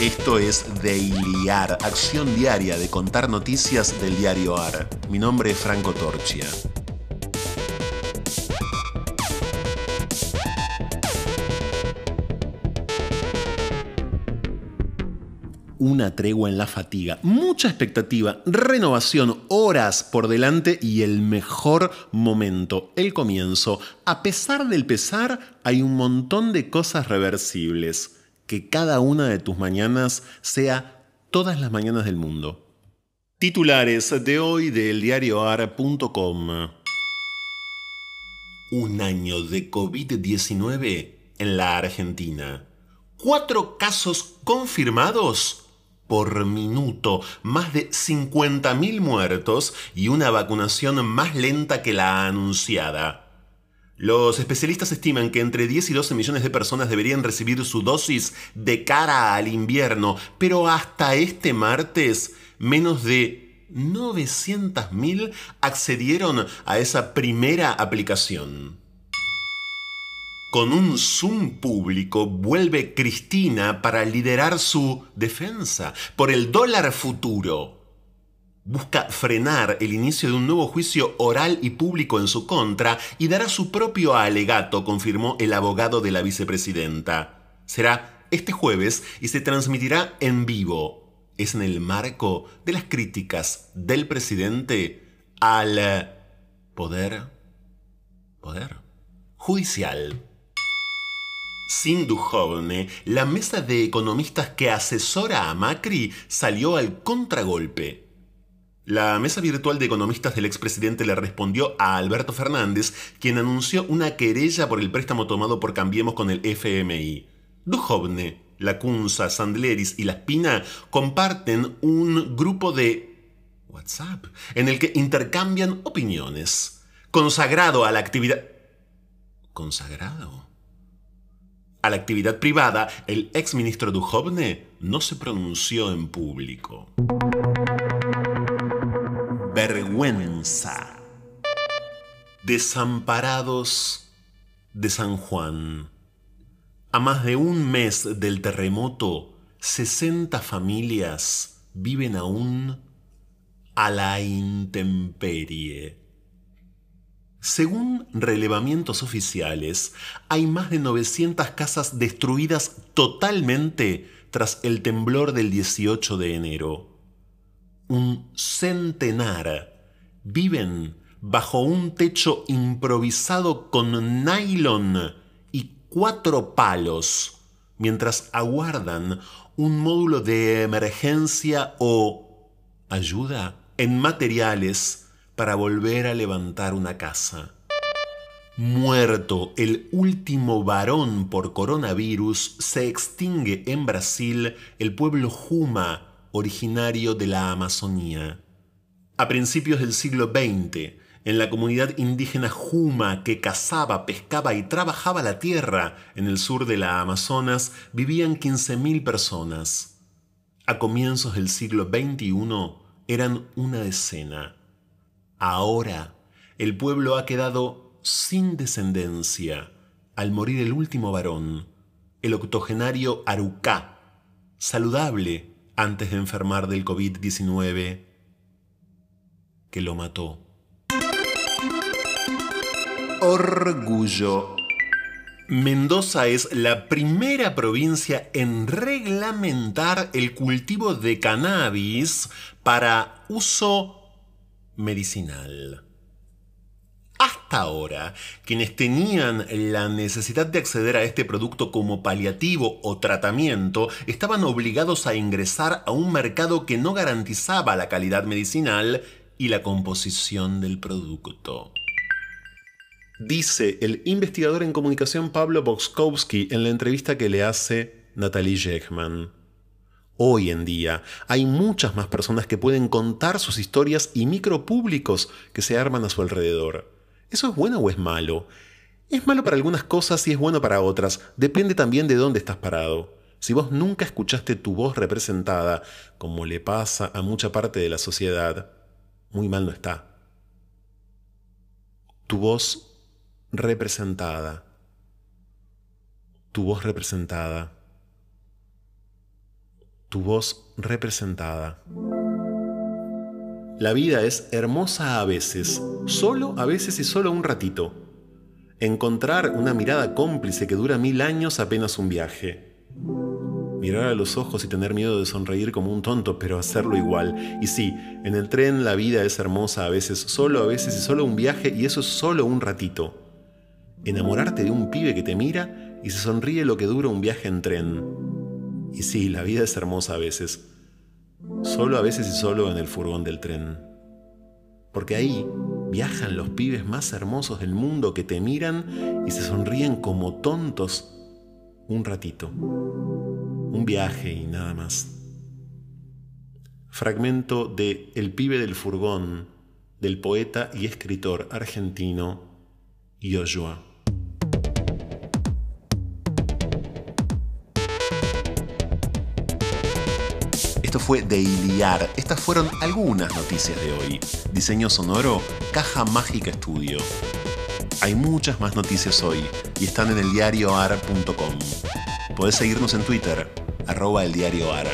Esto es Daily AR, acción diaria de contar noticias del diario AR. Mi nombre es Franco Torchia. una tregua en la fatiga, mucha expectativa, renovación, horas por delante y el mejor momento, el comienzo. A pesar del pesar, hay un montón de cosas reversibles. Que cada una de tus mañanas sea todas las mañanas del mundo. Titulares de hoy del diarioar.com. Un año de COVID-19 en la Argentina. Cuatro casos confirmados por minuto, más de 50.000 muertos y una vacunación más lenta que la anunciada. Los especialistas estiman que entre 10 y 12 millones de personas deberían recibir su dosis de cara al invierno, pero hasta este martes menos de 900.000 accedieron a esa primera aplicación. Con un Zoom público vuelve Cristina para liderar su defensa por el dólar futuro. Busca frenar el inicio de un nuevo juicio oral y público en su contra y dará su propio alegato, confirmó el abogado de la vicepresidenta. Será este jueves y se transmitirá en vivo. Es en el marco de las críticas del presidente al poder, poder judicial. Sin Duhovne, la mesa de economistas que asesora a Macri salió al contragolpe. La mesa virtual de economistas del expresidente le respondió a Alberto Fernández, quien anunció una querella por el préstamo tomado por Cambiemos con el FMI. Duhovne, Lacunza, Sandleris y La Espina comparten un grupo de WhatsApp en el que intercambian opiniones. Consagrado a la actividad... ¿Consagrado? A la actividad privada, el exministro Duhovne no se pronunció en público. Vergüenza. Desamparados de San Juan. A más de un mes del terremoto, 60 familias viven aún a la intemperie. Según relevamientos oficiales, hay más de 900 casas destruidas totalmente tras el temblor del 18 de enero. Un centenar viven bajo un techo improvisado con nylon y cuatro palos, mientras aguardan un módulo de emergencia o ayuda en materiales para volver a levantar una casa. Muerto el último varón por coronavirus, se extingue en Brasil el pueblo Juma, originario de la Amazonía. A principios del siglo XX, en la comunidad indígena Juma que cazaba, pescaba y trabajaba la tierra en el sur de la Amazonas, vivían 15.000 personas. A comienzos del siglo XXI eran una decena. Ahora el pueblo ha quedado sin descendencia al morir el último varón, el octogenario Arucá, saludable antes de enfermar del COVID-19, que lo mató. Orgullo. Mendoza es la primera provincia en reglamentar el cultivo de cannabis para uso medicinal. Hasta ahora, quienes tenían la necesidad de acceder a este producto como paliativo o tratamiento estaban obligados a ingresar a un mercado que no garantizaba la calidad medicinal y la composición del producto. Dice el investigador en comunicación Pablo Boskowski en la entrevista que le hace Natalie Jechman. Hoy en día hay muchas más personas que pueden contar sus historias y micropúblicos que se arman a su alrededor. ¿Eso es bueno o es malo? Es malo para algunas cosas y es bueno para otras. Depende también de dónde estás parado. Si vos nunca escuchaste tu voz representada, como le pasa a mucha parte de la sociedad, muy mal no está. Tu voz representada. Tu voz representada tu voz representada. La vida es hermosa a veces, solo a veces y solo un ratito. Encontrar una mirada cómplice que dura mil años apenas un viaje. Mirar a los ojos y tener miedo de sonreír como un tonto, pero hacerlo igual. Y sí, en el tren la vida es hermosa a veces, solo a veces y solo un viaje y eso es solo un ratito. Enamorarte de un pibe que te mira y se sonríe lo que dura un viaje en tren y sí, la vida es hermosa a veces, solo a veces y solo en el furgón del tren. Porque ahí viajan los pibes más hermosos del mundo que te miran y se sonríen como tontos un ratito. Un viaje y nada más. Fragmento de El pibe del furgón del poeta y escritor argentino Yoyoa. Esto fue Dailyar. Estas fueron algunas noticias de hoy. Diseño sonoro, Caja Mágica Estudio. Hay muchas más noticias hoy y están en eldiarioar.com. Podés seguirnos en Twitter, arroba eldiarioar.